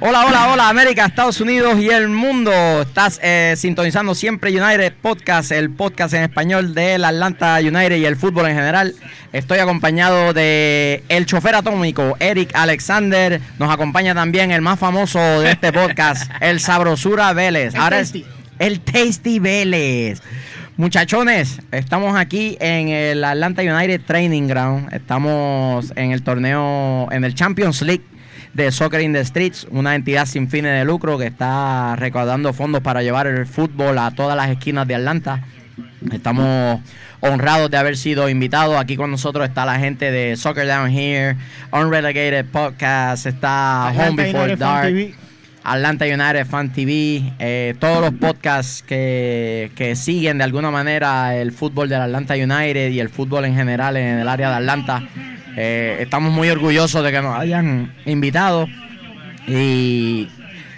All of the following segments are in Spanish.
Hola, hola, hola, América, Estados Unidos y el mundo. Estás eh, sintonizando siempre United Podcast, el podcast en español del Atlanta United y el fútbol en general. Estoy acompañado de el chofer atómico, Eric Alexander. Nos acompaña también el más famoso de este podcast, el Sabrosura Vélez. El Ahora Tasty. es el Tasty Vélez. Muchachones, estamos aquí en el Atlanta United Training Ground. Estamos en el torneo, en el Champions League de Soccer in the Streets, una entidad sin fines de lucro que está recaudando fondos para llevar el fútbol a todas las esquinas de Atlanta. Estamos honrados de haber sido invitados. Aquí con nosotros está la gente de Soccer Down Here, Unrelegated Podcast, está Atlanta Home Before United Dark. TV. Atlanta United Fan TV, eh, todos los podcasts que, que siguen de alguna manera el fútbol del Atlanta United y el fútbol en general en el área de Atlanta. Eh, estamos muy orgullosos de que nos hayan invitado y,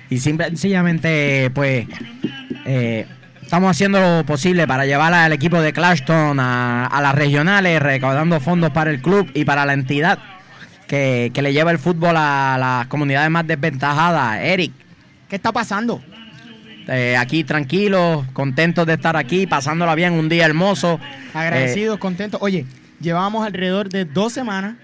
y sencillamente pues eh, estamos haciendo lo posible para llevar al equipo de Clashton a, a las regionales, recaudando fondos para el club y para la entidad que, que le lleva el fútbol a las comunidades más desventajadas. Eric, ¿Qué está pasando? eh, aquí tranquilos, contentos de estar aquí, pasándola bien, un día hermoso. Agradecidos, contentos. Oye, llevábamos alrededor de dos semanas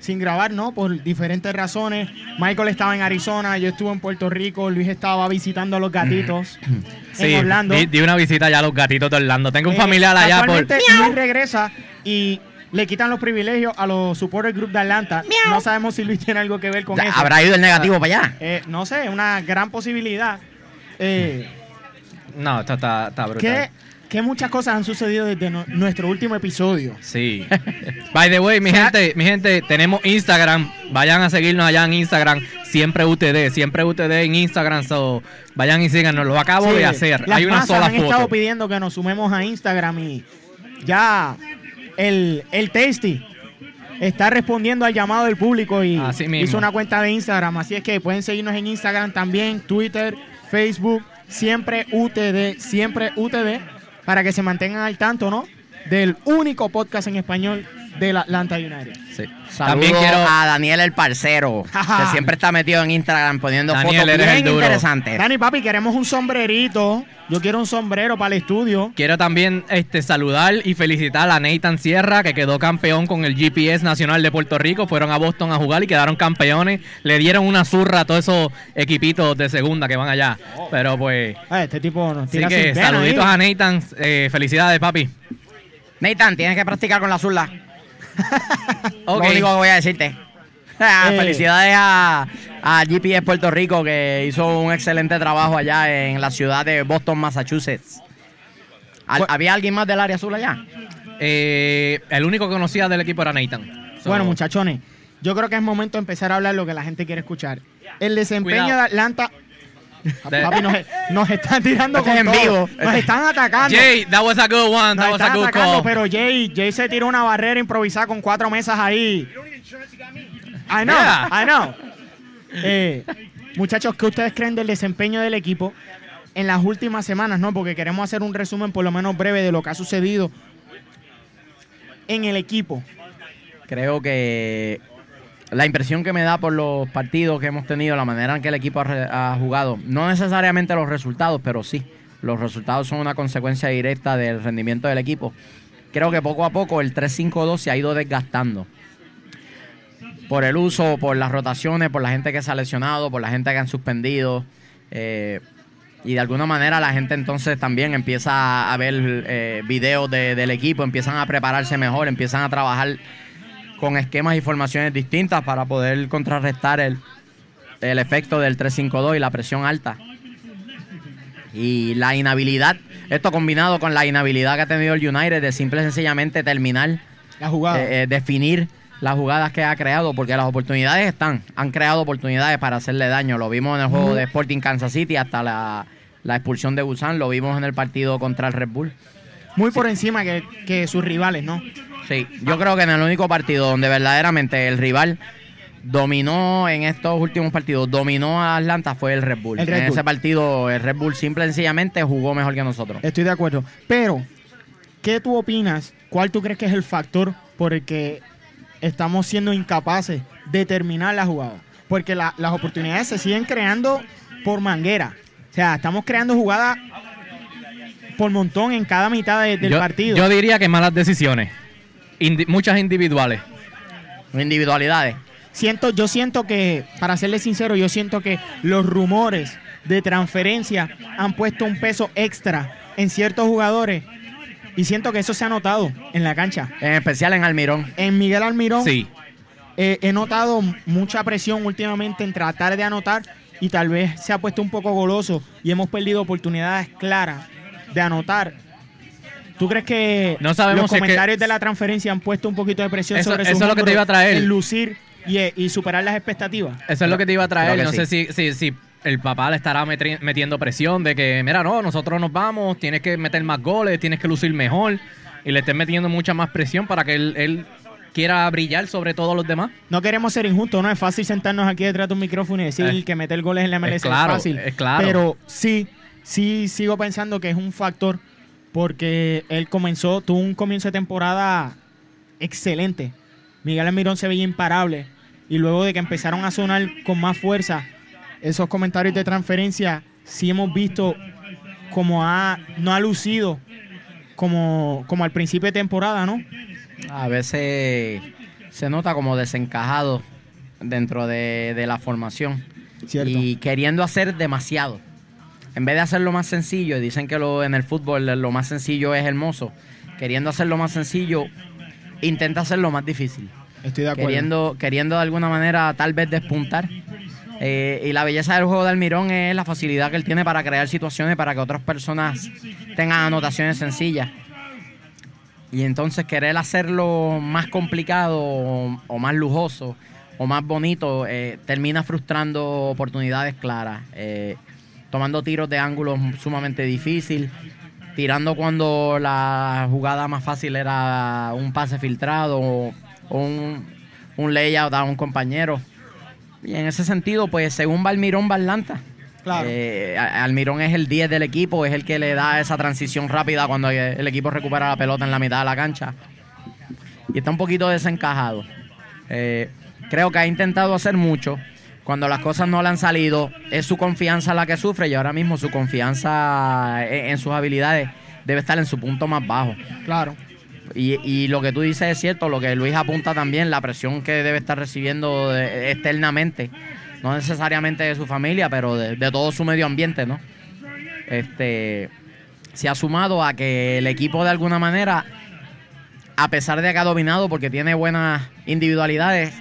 sin grabar, ¿no? Por diferentes razones. Michael estaba en Arizona, yo estuve en Puerto Rico, Luis estaba visitando a los gatitos Sí, en Orlando. Di, di una visita allá a los gatitos de Orlando. Tengo un Eh, familiar allá por. Luis regresa y le quitan los privilegios a los supporter group de Atlanta. No sabemos si Luis tiene algo que ver con Ya, eso. ¿Habrá ido el negativo para allá? Eh, no sé, una gran posibilidad. Eh, No, esto está, está brutal. que, que muchas cosas han sucedido desde no- nuestro último episodio. Sí. By the way, mi O sea- gente, mi gente, tenemos Instagram. Vayan a seguirnos allá en Instagram. Siempre UTD, siempre UTD en Instagram. So, vayan y síganos. Lo acabo Sí, de hacer. Hay una sola han estado foto. pidiendo que nos sumemos a Instagram y ya el, el Tasty está respondiendo al llamado del público y Así mismo. hizo una cuenta de Instagram. Así es que pueden seguirnos en Instagram también, Twitter, Facebook, siempre UTD, siempre UTD, para que se mantengan al tanto, ¿no? Del único podcast en español del Atlanta United. Sí. Saludos También quiero. a Daniel el parcero, que siempre está metido en Instagram poniendo Daniel, fotos bien interesantes. Dani, papi, queremos un sombrerito. Yo quiero un sombrero para el estudio. Quiero también este, saludar y felicitar a Nathan Sierra, que quedó campeón con el GPS Nacional de Puerto Rico. Fueron a Boston a jugar y quedaron campeones. Le dieron una zurra a todos esos equipitos de segunda que van allá. Pero pues. Ah, este tipo nos Así tira que sin pena saluditos ahí. a Nathan. eh, felicidades, papi. Nathan, tienes que practicar con la zurda. Ok. Lo único que voy a decirte. Ah, Eh. Felicidades a, a GPS Puerto Rico que hizo un excelente trabajo allá en la ciudad de Boston, Massachusetts. Al- ¿Había alguien más del área azul allá? Eh, el único que conocía del equipo era Nathan. So, Bueno, muchachones, yo creo que es momento de empezar a hablar lo que la gente quiere escuchar. El desempeño Cuidado. de Atlanta. Papi, nos, nos están tirando Este con es en todo. vivo. Nos están atacando. Jay, that was a good one. nos That was a good atacando, call. pero Jay, Jay se tiró una barrera improvisada con cuatro mesas ahí. I know, Yeah. I know. Eh, muchachos, ¿qué ustedes creen del desempeño del equipo en las últimas semanas? No, porque queremos hacer un resumen por lo menos breve de lo que ha sucedido en el equipo. Creo que la impresión que me da por los partidos que hemos tenido, la manera en que el equipo ha, jugado, no necesariamente los resultados, pero sí, los resultados son una consecuencia directa del rendimiento del equipo. Creo que poco a poco el 3-5-2 se ha ido desgastando. Por el uso, por las rotaciones, por la gente que se ha lesionado, por la gente que han suspendido. eh, y de alguna manera la gente entonces también empieza a ver eh, videos de- del equipo, empiezan a prepararse mejor, empiezan a trabajar con esquemas y formaciones distintas para poder contrarrestar el, el efecto del 3-5-2 y la presión alta. Y la inhabilidad, esto combinado con la inhabilidad que ha tenido el United de simple y sencillamente terminar, La jugada. eh, eh, definir las jugadas que ha creado, porque las oportunidades están, han creado oportunidades para hacerle daño. Lo vimos en el juego de Sporting Kansas City hasta la, la expulsión de Busan, lo vimos en el partido contra el Red Bull. Muy por encima que, que sus rivales, ¿no? Sí, yo creo que en el único partido donde verdaderamente el rival dominó en estos últimos partidos, dominó a Atlanta fue el Red Bull. El Red en Bull. ese partido el Red Bull simple y sencillamente jugó mejor que nosotros. Estoy de acuerdo. Pero, ¿qué tú opinas? ¿Cuál tú crees que es el factor por el que estamos siendo incapaces de terminar la jugada? porque la- las oportunidades se siguen creando por manguera. O sea, estamos creando jugadas por montón en cada mitad de- del yo, partido. yo diría que malas decisiones. Indi- muchas individuales. Individualidades. Siento, yo siento que, para serle sincero, yo siento que los rumores de transferencia han puesto un peso extra en ciertos jugadores y siento que eso se ha notado en la cancha. En especial en Almirón. En Miguel Almirón Sí. eh, he notado mucha presión últimamente en tratar de anotar y tal vez se ha puesto un poco goloso y hemos perdido oportunidades claras de anotar. ¿Tú crees que No sabemos los si es que- comentarios de la transferencia han puesto un poquito de presión Eso- sobre eso sus es lo que te iba a traer. lucir y, eh, y superar las expectativas? Eso es lo que te iba a traer. No sí. sé si, si, si el papá le estará metiendo presión de que, mira, no, nosotros nos vamos, tienes que meter más goles, tienes que lucir mejor. Y le estén metiendo mucha más presión para que él, él quiera brillar sobre todos los demás. No queremos ser injustos, no es fácil sentarnos aquí detrás de un micrófono y decir Eh, que meter goles en la MLS es claro, es fácil. es claro. Pero sí, sí sigo pensando que es un factor porque él comenzó, tuvo un comienzo de temporada excelente. Miguel Almirón se veía imparable y luego de que empezaron a sonar con más fuerza esos comentarios de transferencia, sí hemos visto como ha, no ha lucido como, como al principio de temporada, ¿no? A veces se nota como desencajado dentro de, de la formación. Cierto. Y queriendo hacer demasiado. En vez de hacerlo más sencillo, dicen que lo, en el fútbol lo más sencillo es hermoso. Queriendo hacerlo más sencillo, intenta hacerlo más difícil. Estoy de acuerdo. Queriendo, queriendo de alguna manera tal vez despuntar. Eh, y la belleza del juego de Almirón es la facilidad que él tiene para crear situaciones para que otras personas tengan anotaciones sencillas. Y entonces querer hacerlo más complicado o, o más lujoso o más bonito eh, termina frustrando oportunidades claras. Eh, tomando tiros de ángulos sumamente difícil. Tirando cuando la jugada más fácil era un pase filtrado o, o un, un layout a un compañero. Y en ese sentido, pues según va Almirón, va Atlanta. Claro. Eh, Almirón es el 10 del equipo, es el que le da esa transición rápida cuando el equipo recupera la pelota en la mitad de la cancha. Y está un poquito desencajado. Eh, creo que ha intentado hacer mucho. Cuando las cosas no le han salido, es su confianza la que sufre y ahora mismo su confianza en, en sus habilidades debe estar en su punto más bajo. Claro. Y, y lo que tú dices es cierto, lo que Luis apunta también, la presión que debe estar recibiendo de- externamente, no necesariamente de su familia, pero de, de todo su medio ambiente, ¿no? Este se ha sumado a que el equipo de alguna manera, a pesar de que ha dominado porque tiene buenas individualidades,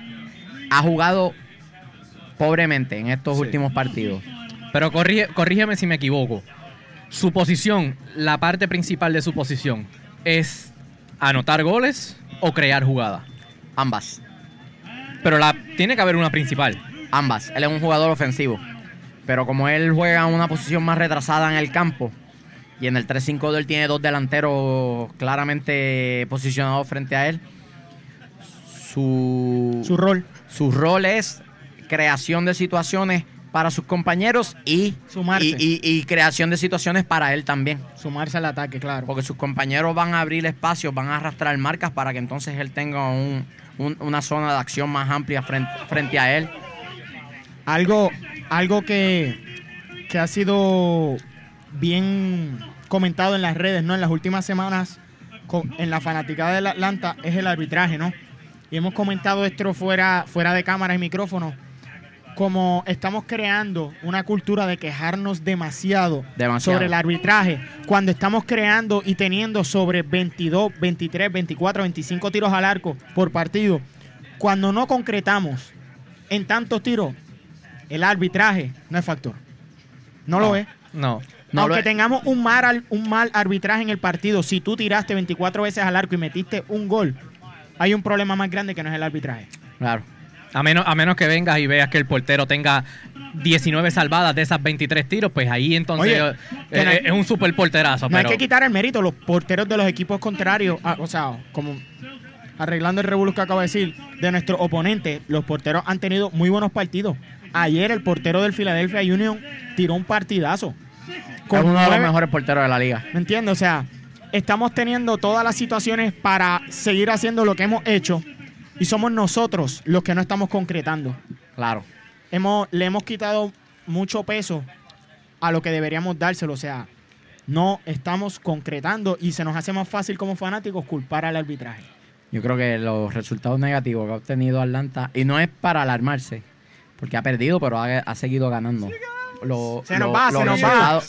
ha jugado pobremente en estos Sí. últimos partidos. Pero corríge- corrígeme si me equivoco. Su posición, la parte principal de su posición, es anotar goles o crear jugadas. Ambas. Pero la, tiene que haber una principal. Ambas. Él es un jugador ofensivo. Pero como él juega en una posición más retrasada en el campo, y en el 3-5 de él tiene dos delanteros claramente posicionados frente a él, su, Su rol. su rol es creación de situaciones para sus compañeros y, Sumarse. y, y- y creación de situaciones para él también. Sumarse al ataque, claro. Porque sus compañeros van a abrir espacios, van a arrastrar marcas para que entonces él tenga un- un- una zona de acción más amplia frente, frente a él. Algo, algo que, que ha sido bien comentado en las redes, ¿no? En las últimas semanas, con- en la fanaticada del Atlanta, es el arbitraje, ¿no? Y hemos comentado esto fuera, fuera de cámara y micrófono. Como estamos creando una cultura de quejarnos demasiado, Demasiado. sobre el arbitraje, cuando estamos creando y teniendo sobre 22, 23, 24, 25 tiros al arco por partido, cuando no concretamos en tantos tiros, el arbitraje no es factor. No, lo es. No. No Aunque lo es. tengamos un mal, al- un mal arbitraje en el partido, si tú tiraste 24 veces al arco y metiste un gol, hay un problema más grande que no es el arbitraje. Claro. A menos, a menos que vengas y veas que el portero tenga 19 salvadas de esas 23 tiros, pues ahí entonces Oye, eh, no hay- es un super porterazo. No pero hay que quitar el mérito. Los porteros de los equipos contrarios, ah, o sea, como arreglando el revolus que acabo de decir, de nuestro oponente, los porteros han tenido muy buenos partidos. Ayer el portero del Philadelphia Union tiró un partidazo. es uno de los mejores porteros de la liga. ¿Me entiendes? O sea, estamos teniendo todas las situaciones para seguir haciendo lo que hemos hecho y somos nosotros los que no estamos concretando. Claro. hemos, le hemos quitado mucho peso a lo que deberíamos dárselo. O sea, no estamos concretando y se nos hace más fácil como fanáticos culpar al arbitraje. Yo creo que los resultados negativos que ha obtenido Atlanta, y no es para alarmarse, porque ha perdido, pero ha, ha seguido ganando. Lo- Se nos lo- va, se nos va.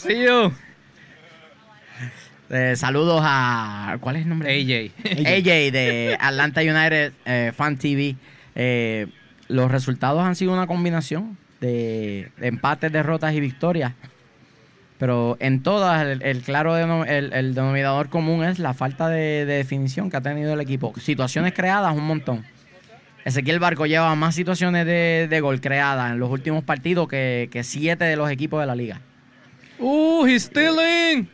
Eh, saludos a. ¿Cuál es el nombre? AJ. AJ de Atlanta United eh, Fan TV. Eh, los resultados han sido una combinación de, de empates, derrotas y victorias. Pero en todas, el, el claro el, el denominador común es la falta de, de definición que ha tenido el equipo. Situaciones creadas, un montón. Ezequiel Barco lleva más situaciones de, de gol creadas en los últimos partidos que, que siete de los equipos de la liga. Uh, he's stealing.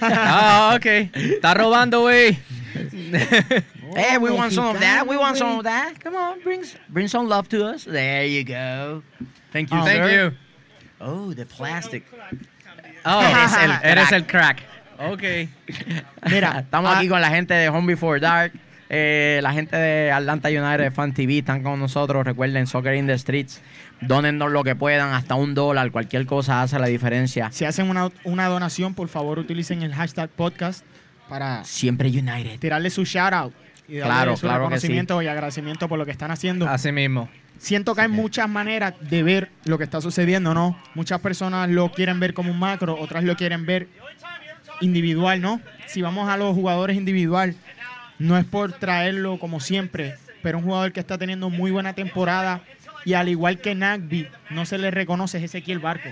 Ah, ok. Está robando, güey. Hey, we want some of that. We want some of that. Come on, bring bring some love to us. There you go. Thank you, Oh, Thank sir. you. Oh, the plastic. Oh, Eres el crack. eres el crack. Ok. Mira, Estamos ah, aquí con la gente de Home Before Dark. eh, la gente de Atlanta United Fan TV están con nosotros. Recuerden, Soccer in the Streets. Dónennos lo que puedan, hasta un dólar. Cualquier cosa hace la diferencia. Si hacen una, una donación, por favor utilicen el hashtag podcast para Siempre United. tirarle su shout out y darle Claro, su claro que reconocimiento y agradecimiento por lo que están haciendo. Así mismo. Siento que hay muchas maneras de ver lo que está sucediendo, ¿no? Muchas personas lo quieren ver como un macro, otras lo quieren ver individual, ¿no? Si vamos a los jugadores individual, no es por traerlo como siempre, pero un jugador que está teniendo muy buena temporada y al igual que Nagby, no se le reconoce es Ezequiel Barco.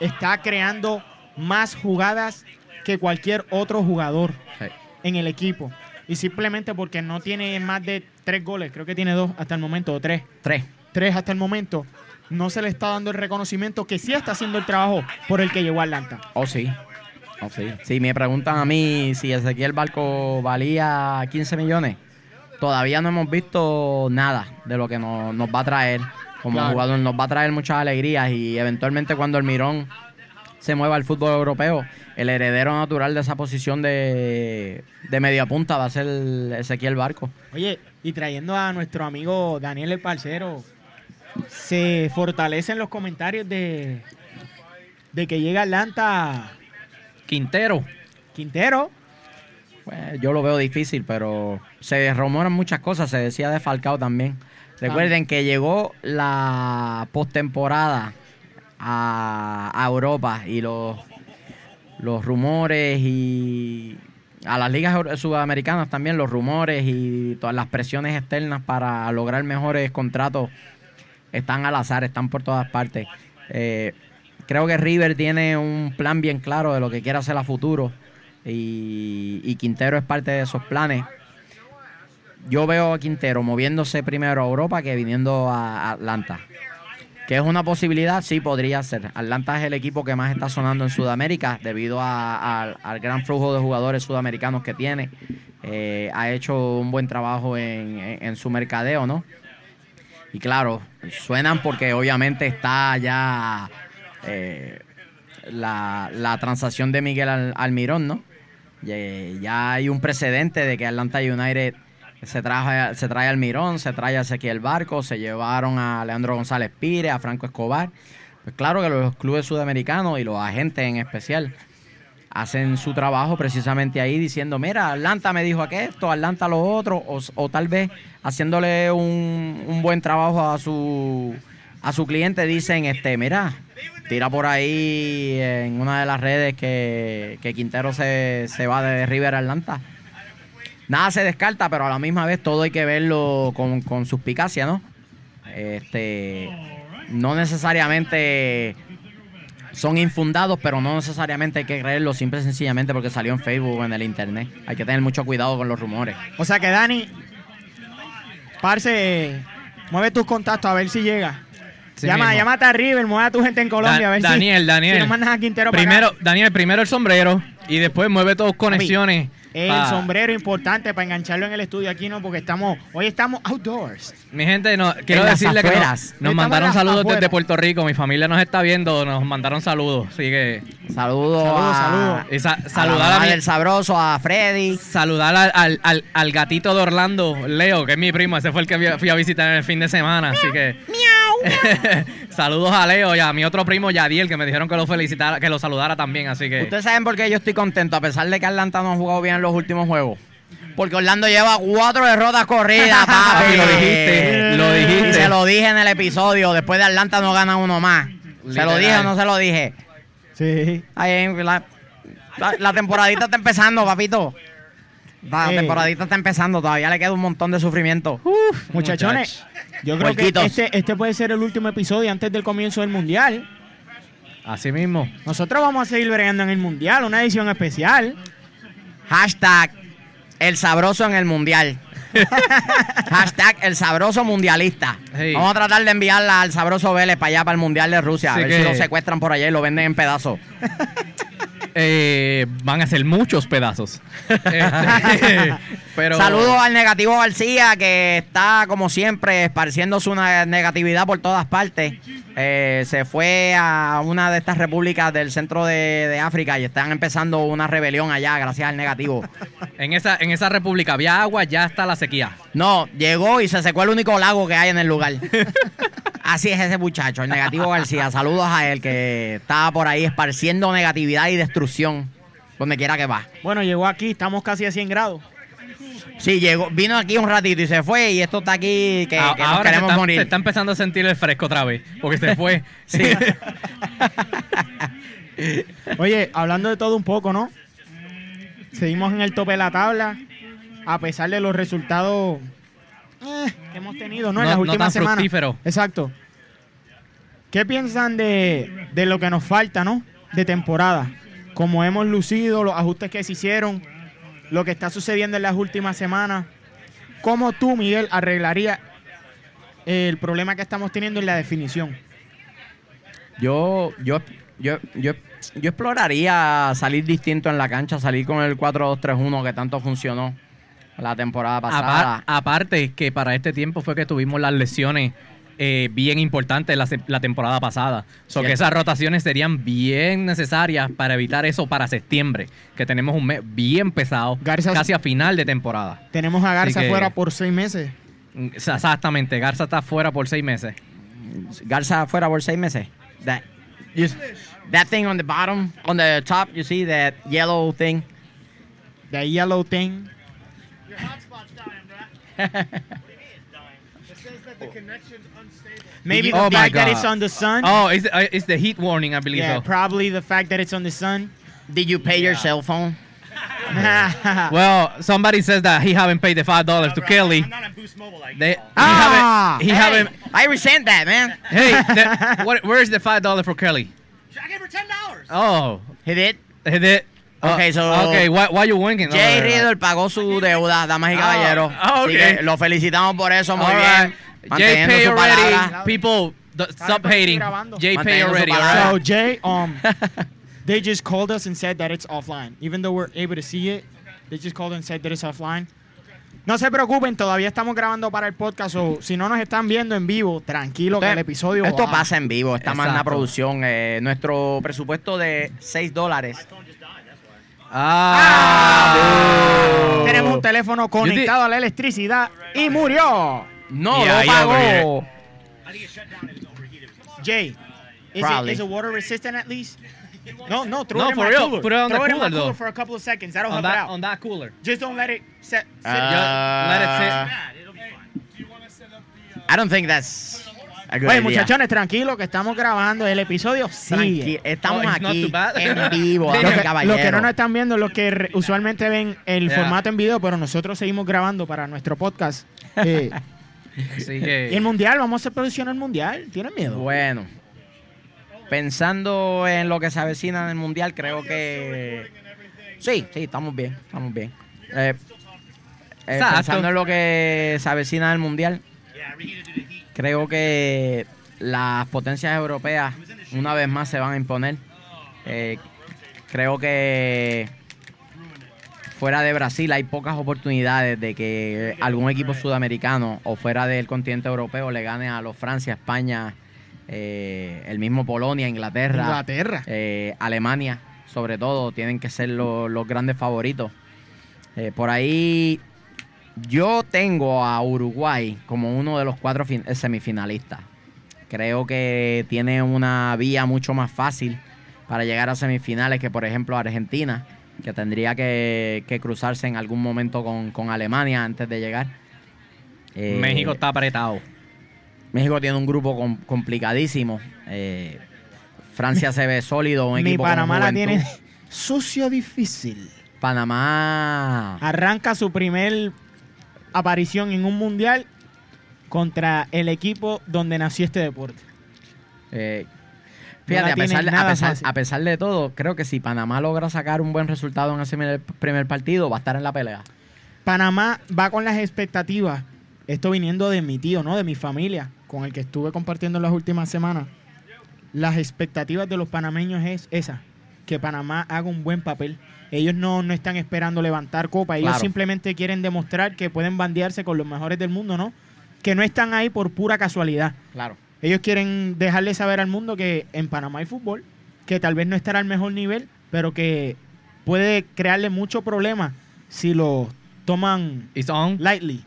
Está creando más jugadas que cualquier otro jugador Sí. en el equipo. Y simplemente porque no tiene más de tres goles, creo que tiene dos hasta el momento, o tres Tres. tres hasta el momento, no se le está dando el reconocimiento que sí está haciendo el trabajo por el que llegó a Atlanta. Oh, sí. Oh, sí. Si me preguntan a mí si Ezequiel Barco valía 15 millones, todavía no hemos visto nada de lo que nos, nos va a traer como Claro. jugador. Nos va a traer muchas alegrías y eventualmente cuando el Mirón se mueva al fútbol europeo, el heredero natural de esa posición de, de media punta va a ser Ezequiel Barco. Oye, y trayendo a nuestro amigo Daniel el Parcero, se fortalecen los comentarios de, de que llega Atlanta Quintero. Quintero. Pues, yo lo veo difícil, pero se rumoran muchas cosas. Se decía de Falcao también. Recuerden que llegó la postemporada a, Europa y los, los rumores y a las ligas sudamericanas también los rumores y todas las presiones externas para lograr mejores contratos están al azar, están por todas partes. Eh, creo que River tiene un plan bien claro de lo que quiere hacer a futuro y Quintero es parte de esos planes. Yo veo a Quintero moviéndose primero a Europa que viniendo a Atlanta. Que es una posibilidad, sí podría ser. Atlanta es el equipo que más está sonando en Sudamérica debido al- gran flujo de jugadores sudamericanos que tiene. Eh, ha hecho un buen trabajo en, su mercadeo, ¿no? Y claro, suenan porque obviamente está ya eh, la, la transacción de Miguel Al- Almirón, ¿no? Ya, ya hay un precedente de que Atlanta United se, traje, se trae a Almirón, se trae a Ezequiel Barco, se llevaron a Leandro González Pire, a Franco Escobar. Pues claro que los clubes sudamericanos y los agentes en especial hacen su trabajo precisamente ahí diciendo, mira, Atlanta me dijo esto, Atlanta lo otro, o, o tal vez haciéndole un, un buen trabajo a su, a su cliente dicen, este, mira, tira por ahí en una de las redes que, que Quintero se, se va de River a Atlanta. Nada se descarta, pero a la misma vez todo hay que verlo con, con suspicacia, ¿no? Este, no necesariamente son infundados, pero no necesariamente hay que creerlo simple y sencillamente porque salió en Facebook o en el internet. Hay que tener mucho cuidado con los rumores. O sea que Dani, Parce, mueve tus contactos a ver si llega. Sí Llama, mismo. llámate a River, mueve a tu gente en Colombia Da- a ver si- Daniel, si, Daniel. nos mandas a Quintero para Primero, acá. Daniel, primero el sombrero. Y después mueve tus conexiones. El sombrero importante para engancharlo en el estudio aquí, ¿no? Porque estamos, hoy estamos outdoors. Mi gente, no, quiero decirle que nos, nos mandaron saludos desde Puerto Rico. Mi familia nos está viendo, nos mandaron saludos. Así que Saludos Saludos, saludos. y sa- a la saludar a, del sabroso, a Freddy. saludar al, al, al- al gatito de Orlando, Leo, que es mi primo. Ese fue el que fui a visitar en el fin de semana. Así que saludos a Leo y a mi otro primo Yadiel, que me dijeron que lo felicitara, que lo saludara también. Así que Ustedes saben por qué yo estoy contento, a pesar de que Atlanta no ha jugado bien en los últimos juegos. Porque Orlando lleva cuatro derrotas corridas, papi. Lo dijiste, lo dijiste. Se lo dije en el episodio. Después de Atlanta no gana uno más. ¿Se lo dije o no se lo dije? Sí. Ay, la, la, la temporadita está empezando, papito. La Eh. temporadita está empezando. Todavía le queda un montón de sufrimiento. Muchachones, yo creo Puerquitos. que este, este puede ser el último episodio antes del comienzo del Mundial. así mismo. Nosotros vamos a seguir bregando en el Mundial, una edición especial. Hashtag el sabroso en el mundial. Hashtag el sabroso mundialista. Sí. Vamos a tratar de enviarla al sabroso Vélez para allá, para el mundial de Rusia. Así a ver que- si lo secuestran por allá y lo venden en pedazos. Eh, van a ser muchos pedazos. Este, pero Saludos al negativo García, que está, como siempre, esparciendo su negatividad por todas partes. Eh, se fue a una de estas repúblicas del centro de, de África y están empezando una rebelión allá, gracias al negativo. En esa, en esa república había agua, ya está la sequía. No, llegó y se secó el único lago que hay en el lugar. Así es ese muchacho, el negativo García. Saludos a él que está por ahí esparciendo negatividad y destrucción donde quiera que va. Bueno, llegó aquí, estamos casi a 100 grados. Sí, llegó, vino aquí un ratito y se fue y esto está aquí que, A- que nos Ahora se queremos está, morir. se está empezando a sentir el fresco otra vez, porque se fue. Sí. Oye, hablando de todo un poco, ¿no? Seguimos en el tope de la tabla, a pesar de los resultados eh, que hemos tenido, ¿no? En No- las no últimas tan semanas. fructífero. Exacto. ¿Qué piensan de, de lo que nos falta, ¿no? De temporada. Como hemos lucido, los ajustes que se hicieron, lo que está sucediendo en las últimas semanas. ¿Cómo tú, Miguel, arreglarías el problema que estamos teniendo en la definición? Yo, yo, yo, yo, yo exploraría salir distinto en la cancha, salir con el 4-2-3-1 que tanto funcionó la temporada pasada. Apar- aparte que para este tiempo fue que tuvimos las lesiones eh, bien importantes la, temporada pasada. So que esas rotaciones serían bien necesarias para evitar eso para septiembre, que tenemos un mes bien pesado, Garza- casi a final de temporada. Tenemos a Garza que- fuera por seis meses. Exactamente, Garza está fuera por seis meses. Garza fuera por seis meses. That, you- that thing on the bottom, on the top, you see that yellow thing. The yellow thing. Maybe the Oh my fact that God. it's on the sun. Oh, it's, uh, it's the heat warning, I believe yeah, so. probably the fact that it's on the sun. Did you pay your cell phone? Well, somebody says that he haven't paid the five dollars to Kelly. I'm not on Boost Mobile. Like, They, he Ah, haven't. He Hey, haven't. I resent that, man. Hey, the, what, where is the five dollar for Kelly? I gave her ten dollars. Oh, Hit it. he did. Oh, Okay, so- okay, why, why you winking? Jay Oh, Riddle pagó su deuda, damas y caballeros. ah, Así ok. que lo felicitamos por eso, muy All bien. right. Jay Manteniendo pay su already. palabra. People, stop hating. Jay pay already. all So right? Jay, um, they just called us and said that it's offline. Even though we're able to see it, they just called and said that it's offline. No se preocupen, todavía estamos grabando para el podcast. O si no nos están viendo en vivo, tranquilo que el episodio Esto va. pasa en vivo, esta magna producción. eh, nuestro presupuesto de 6 dólares. Ah, Tenemos un teléfono conectado a la electricidad y murió. No, Yeah, lo yeah, pagó. Jay, is Probably. it, is it water resistant at least? No, no, throw No, it in for my real, cooler. put it on throw the it in my cooler, though. cooler for a couple of seconds. That'll on help it that out. on that cooler. Just don't let it set. sit Uh, let it sit. Be fine. I don't think that's Oye, idea. muchachones, tranquilos que estamos grabando el episodio. Sí. estamos Oh, aquí en vivo, Lo damas Lo y que, no nos están viendo es lo que re- usualmente ven el Yeah. formato en video, pero nosotros seguimos grabando para nuestro podcast. Eh, Así y que. el mundial, vamos a hacer producción el mundial. ¿Tienen miedo? Bueno, pensando en lo que se avecina en el mundial, creo que sí, sí, estamos bien, estamos bien. Eh, eh, pensando en lo que se avecina en el mundial, Creo que las potencias europeas una vez más se van a imponer. Eh, Creo que fuera de Brasil hay pocas oportunidades de que algún equipo sudamericano o fuera del continente europeo le gane a los Francia, España, eh, el mismo Polonia, Inglaterra, Inglaterra. eh, Alemania, sobre todo, tienen que ser lo- los grandes favoritos. Por ahí yo tengo a Uruguay como uno de los cuatro eh, semifinalistas. Creo que tiene una vía mucho más fácil para llegar a semifinales que, por ejemplo, Argentina, que tendría que, que cruzarse en algún momento con, con Alemania antes de llegar. Eh, México está apretado. México tiene un grupo com- complicadísimo. Eh, Francia se ve sólido, un equipo con Panamá la tiene sucio difícil. Panamá. Arranca su primer aparición en un mundial contra el equipo donde nació este deporte. Eh, No fíjate, a pesar, de- a, pesar, fácil. a pesar de todo, creo que si Panamá logra sacar un buen resultado en ese primer, primer partido, va a estar en la pelea. Panamá va con las expectativas. Esto viniendo de mi tío, ¿no? De mi familia, con el que estuve compartiendo en las últimas semanas. Las expectativas de los panameños es esa, que Panamá haga un buen papel. Ellos no, no están esperando levantar copa, ellos Claro. simplemente quieren demostrar que pueden bandearse con los mejores del mundo, ¿no? Que no están ahí por pura casualidad. Claro. Ellos quieren dejarle saber al mundo que en Panamá hay fútbol, que tal vez no estará al mejor nivel, pero que puede crearle mucho problema si lo toman lightly.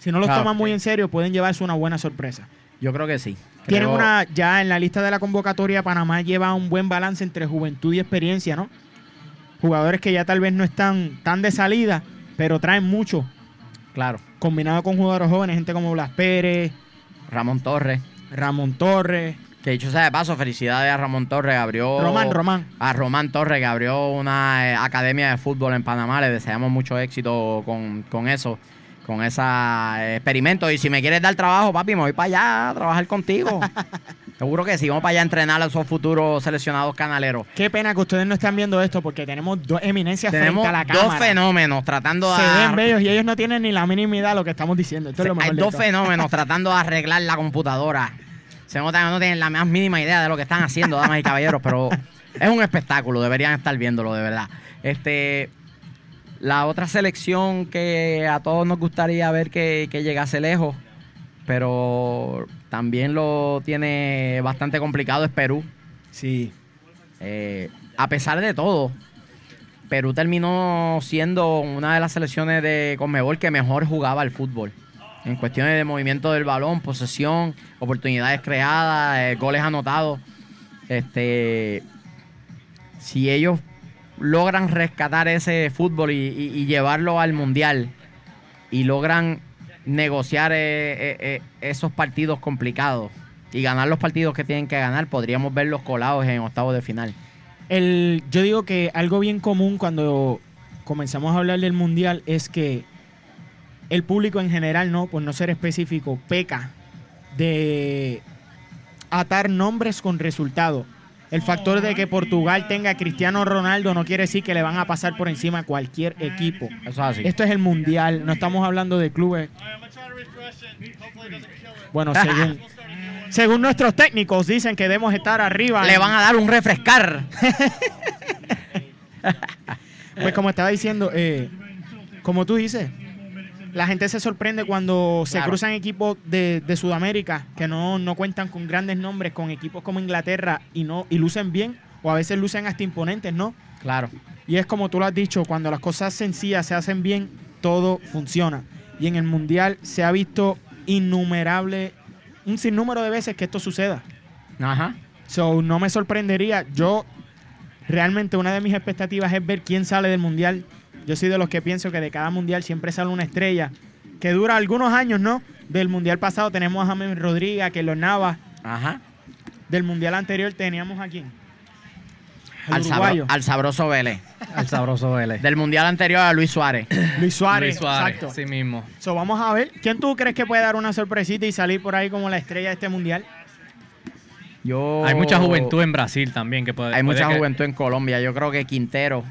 Si no lo Claro. toman muy en serio, pueden llevarse una buena sorpresa. Yo creo que sí. Tienen Creo- una, ya en la lista de la convocatoria, Panamá lleva un buen balance entre juventud y experiencia, ¿no? Jugadores que ya tal vez no están tan de salida, pero traen mucho, Claro. combinado con jugadores jóvenes, gente como Blas Pérez, Ramón Torres. Ramón Torres, Que dicho sea de paso, felicidades a Ramón Torres. Abrió. Román, Román. A Román Torres, que abrió una eh, academia de fútbol en Panamá. Le deseamos mucho éxito con, con eso, con ese experimento. Y si me quieres dar trabajo, papi, me voy para allá a trabajar contigo. Seguro que sí, vamos para allá a entrenar a esos futuros seleccionados canaleros. Qué pena que ustedes no están viendo esto porque tenemos dos eminencias Tenemos frente a la dos cámara. fenómenos tratando de. Se ven bellos y ellos no tienen ni la mínima idea de lo que estamos diciendo. Esto es lo mejor Hay de dos fenómenos tratando de arreglar la computadora. Se nota que no tienen la más mínima idea de lo que están haciendo, damas y caballeros, pero es un espectáculo, deberían estar viéndolo de verdad. Este, la otra selección que a todos nos gustaría ver que, que llegase lejos, pero también lo tiene bastante complicado es Perú. Sí. Eh, a pesar de todo, Perú terminó siendo una de las selecciones de Conmebol que mejor jugaba al fútbol. En cuestiones de movimiento del balón, posesión, oportunidades creadas, eh, goles anotados. Este, si ellos logran rescatar ese fútbol y, y- y llevarlo al mundial y logran negociar eh, eh, eh, esos partidos complicados y ganar los partidos que tienen que ganar, podríamos verlos colados en octavos de final. El, yo digo que algo bien común cuando comenzamos a hablar del mundial es que el público en general, no, por no ser específico, peca de atar nombres con resultados. El factor de que Portugal tenga a Cristiano Ronaldo no quiere decir que le van a pasar por encima a cualquier equipo. Eso es así. Esto es el mundial, no estamos hablando de clubes. Bueno, según, según nuestros técnicos dicen que debemos estar arriba. Le van a dar un refrescar. Pues como estaba diciendo, eh, como tú dices, la gente se sorprende cuando se Claro. cruzan equipos de, de Sudamérica que no, no cuentan con grandes nombres, con equipos como Inglaterra y no y lucen bien, o a veces lucen hasta imponentes, ¿no? Claro. Y es como tú lo has dicho, cuando las cosas sencillas se hacen bien, todo funciona. Y en el Mundial se ha visto innumerable, un sinnúmero de veces que esto suceda. Ajá. So, no me sorprendería. Yo, realmente, una de mis expectativas es ver quién sale del mundial. Yo soy de los que pienso que de cada mundial siempre sale una estrella que dura algunos años, ¿no? Del mundial pasado tenemos a James Rodríguez, que los Navas. Ajá. Del mundial anterior teníamos a quién? Al sabro- sabroso Vélez. al sabroso Vélez. Del mundial anterior a Luis Suárez. Luis Suárez. Luis Suárez, Exacto. sí mismo. So, vamos a ver. ¿Quién tú crees que puede dar una sorpresita y salir por ahí como la estrella de este mundial? Yo, Hay mucha juventud en Brasil también que puede. Hay puede mucha que- juventud en Colombia. Yo creo que Quintero,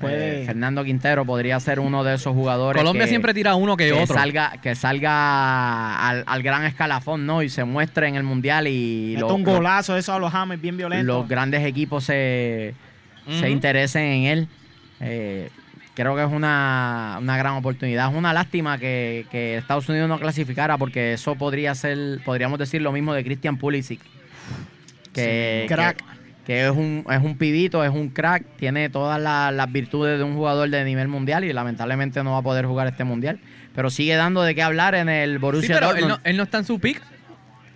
Puede. eh, Fernando Quintero, podría ser uno de esos jugadores. Colombia que- siempre tira uno que, que otro. salga, que salga al, al gran escalafón, ¿no? Y se muestre en el mundial y Mete lo- un lo- golazo, eso a los James, bien violento. los grandes equipos se, se interesen en él. Eh, creo que es una, una gran oportunidad. Es una lástima que, que Estados Unidos no clasificara porque eso podría ser, podríamos decir lo mismo de Christian Pulisic. Que, Sí, crack. que- que es un, es un pibito, es un crack, tiene todas la- las virtudes de un jugador de nivel mundial y lamentablemente no va a poder jugar este mundial. Pero sigue dando de qué hablar en el Sí, Borussia pero él Dortmund. no, él no está en su pick.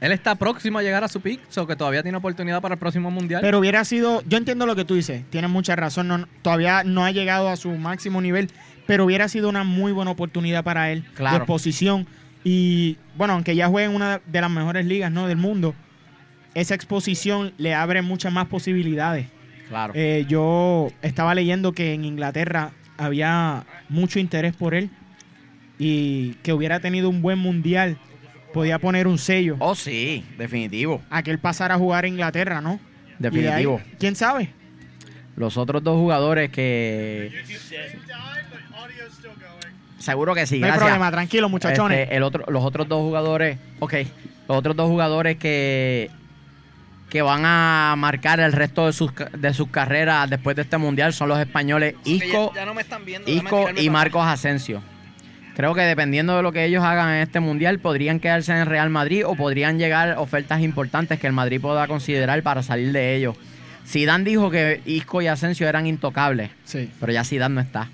Él está próximo a llegar a su pick, so que todavía tiene oportunidad para el próximo mundial. Pero hubiera sido, yo entiendo lo que tú dices, tienes mucha razón, no- todavía no ha llegado a su máximo nivel, pero hubiera sido una muy buena oportunidad para él Claro. de exposición. Y bueno, aunque ya juegue en una de las mejores ligas ¿no? del mundo, esa exposición le abre muchas más posibilidades. Claro. Eh, yo estaba leyendo que en Inglaterra había mucho interés por él y que hubiera tenido un buen mundial, podía poner un sello oh, sí, definitivo. a que él pasara a jugar a Inglaterra, ¿no? Ahí, Definitivo. ¿Quién sabe? Los otros dos jugadores que seguro que sí, no hay gracias. problema, tranquilo, muchachones. Este, el otro, los otros dos jugadores, ok, los otros dos jugadores que, que van a marcar el resto de sus, de sus carreras después de este mundial son los españoles Isco, no me están viendo. Isco y Marcos Asensio. Creo que dependiendo de lo que ellos hagan en este mundial, podrían quedarse en el Real Madrid o podrían llegar ofertas importantes que el Madrid pueda considerar para salir de ellos. Zidane dijo que Isco y Asensio eran intocables Sí. pero ya Zidane no está.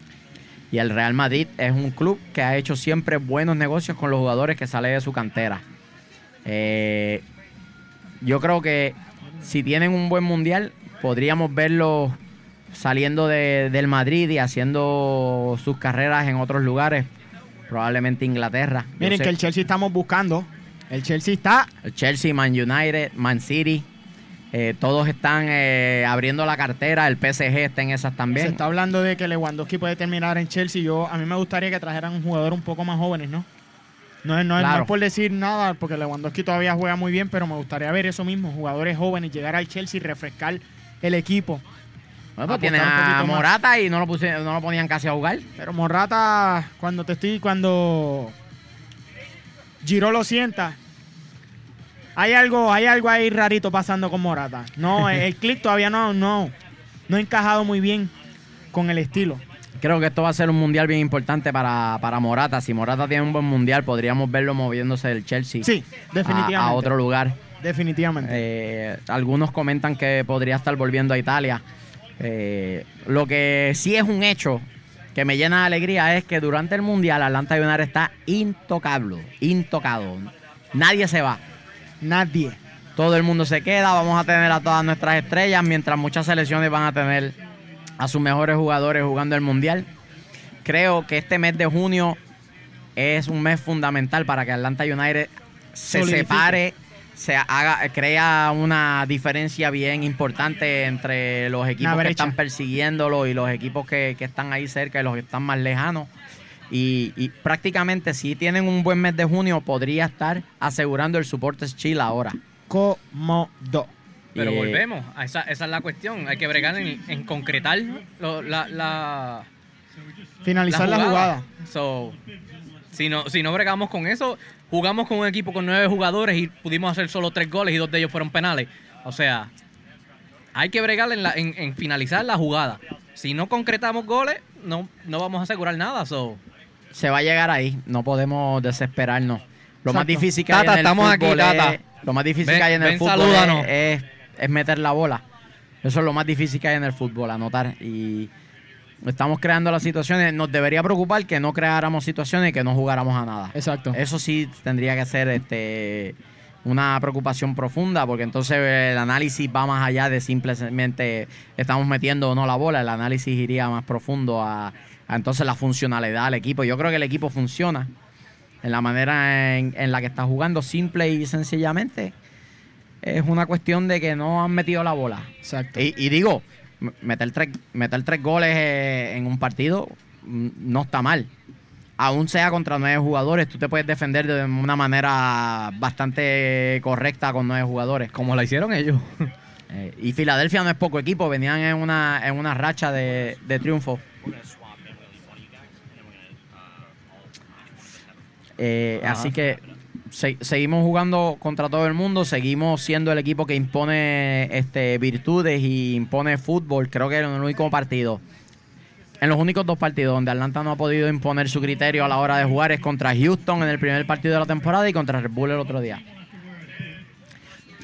Y el Real Madrid es un club que ha hecho siempre buenos negocios con los jugadores que salen de su cantera. Eh, yo creo que si tienen un buen mundial, podríamos verlos saliendo de- del Madrid y haciendo sus carreras en otros lugares, probablemente Inglaterra. Miren que el Chelsea estamos buscando. El Chelsea está. el Chelsea, Man United, Man City, eh, todos están eh, abriendo la cartera, el PSG está en esas también. Se está hablando de que Lewandowski puede terminar en Chelsea. Yo, a mí me gustaría que trajeran un jugador un poco más jóvenes, ¿no? No es, no, es- no Claro. es por decir nada, porque Lewandowski todavía juega muy bien, pero me gustaría ver eso mismo, jugadores jóvenes, llegar al Chelsea y refrescar el equipo. Bueno, pues un a más. Morata y no lo, puse- no lo ponían casi a jugar. Pero Morata, cuando te estoy, cuando Giro lo sienta, hay algo, hay algo ahí rarito pasando con Morata. No, el click todavía no, no, no ha encajado muy bien con el estilo. Creo que esto va a ser un mundial bien importante para, para Morata. Si Morata tiene un buen mundial, podríamos verlo moviéndose del Chelsea Sí, a, definitivamente. a otro lugar. Definitivamente. Eh, algunos comentan que podría estar volviendo a Italia. Eh, lo que sí es un hecho que me llena de alegría es que durante el mundial Atlanta United está intocable, intocado. Nadie se va. Nadie. Todo el mundo se queda, vamos a tener a todas nuestras estrellas, mientras muchas selecciones van a tener a sus mejores jugadores jugando el Mundial. Creo que este mes de junio es un mes fundamental para que Atlanta United se separe, se haga, crea una diferencia bien importante entre los equipos que están persiguiéndolo y los equipos que, que están ahí cerca y los que están más lejanos. Y, y prácticamente si tienen un buen mes de junio, podría estar asegurando el Supporters Chile ahora. Cómodo. Pero Eh, volvemos, a esa, esa es la cuestión. Hay que bregar en, en concretar lo- la, la, Finalizar la jugada. So, si, no, si no bregamos con eso, jugamos con un equipo con nueve jugadores y pudimos hacer solo tres goles y dos de ellos fueron penales. O sea, hay que bregar en, la- en- en finalizar la jugada. Si no concretamos goles, no, no vamos a asegurar nada. So. Se va a llegar ahí, no podemos desesperarnos. Lo más difícil que hay en el estamos aquí, fútbol Tata. es, lo más difícil Ven- que hay en el ven, fútbol es- es meter la bola. Eso es lo más difícil que hay en el fútbol, anotar. Y estamos creando las situaciones. Nos debería preocupar que no creáramos situaciones y que no jugáramos a nada. Exacto. Eso sí tendría que ser este una preocupación profunda, porque entonces el análisis va más allá de simplemente estamos metiendo o no la bola, el análisis iría más profundo a, a entonces la funcionalidad del equipo. Yo creo que el equipo funciona en la manera en, en la que está jugando, simple y sencillamente. Es una cuestión de que no han metido la bola. Exacto. Y, y digo, meter tres, meter tres goles eh, en un partido no está mal. Aún sea contra nueve jugadores, tú te puedes defender de una manera bastante correcta con nueve jugadores. Como la hicieron ellos. Eh, y Filadelfia no es poco equipo, venían en una, en una racha de, de triunfo. Eh, así que se- seguimos jugando contra todo el mundo, seguimos siendo el equipo que impone este, virtudes y impone fútbol. Creo que en el único partido, en los únicos dos partidos donde Atlanta no ha podido imponer su criterio a la hora de jugar es contra Houston en el primer partido de la temporada y contra Red Bull el otro día.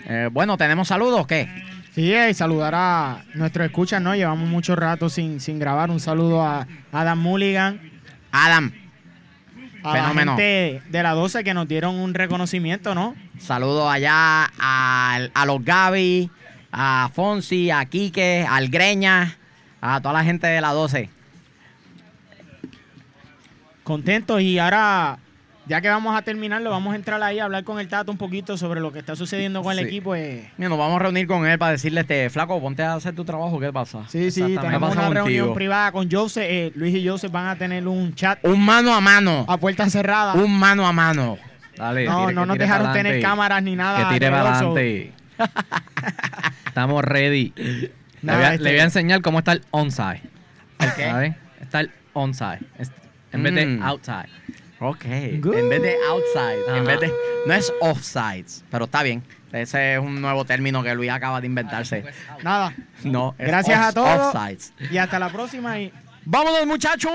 Eh, bueno, ¿tenemos saludos o qué? Sí, y saludar a nuestros escuchas, ¿no? Llevamos mucho rato sin, sin grabar. Un saludo a Adam Mulligan, Adam, a Fenómeno. la gente de la 12 que nos dieron un reconocimiento, ¿no? saludos allá al- a, los Gaby, a Fonsi, a Quique, al Greña, a toda la gente de la 12. Contentos y ahora, ya que vamos a terminarlo, vamos a entrar ahí a hablar con el Tato un poquito sobre lo que está sucediendo con el Sí. equipo. eh. Mira, nos vamos a reunir con él para decirle, este, flaco, ponte a hacer tu trabajo, ¿qué pasa? Sí, sí, tenemos ¿Qué pasa una reunión contigo? privada con Joseph. eh, Luis y Joseph van a tener un chat Un mano a mano, a puerta cerrada. un mano a mano. Dale, no, tire- no nos dejaron tener cámaras ni nada. Que tire para adelante. Estamos ready. Nada, le, voy a, este- le voy a enseñar cómo está el onside. ¿El qué? Está el onside. En vez de Mm. outside. Ok, Good. en vez de outside, en vez de... No es offsides, pero está bien. Ese es un nuevo término que Luis acaba de inventarse. Nada. No, es Gracias a off- todos. offsides. Y hasta la próxima. Y ¡Vámonos, muchachos!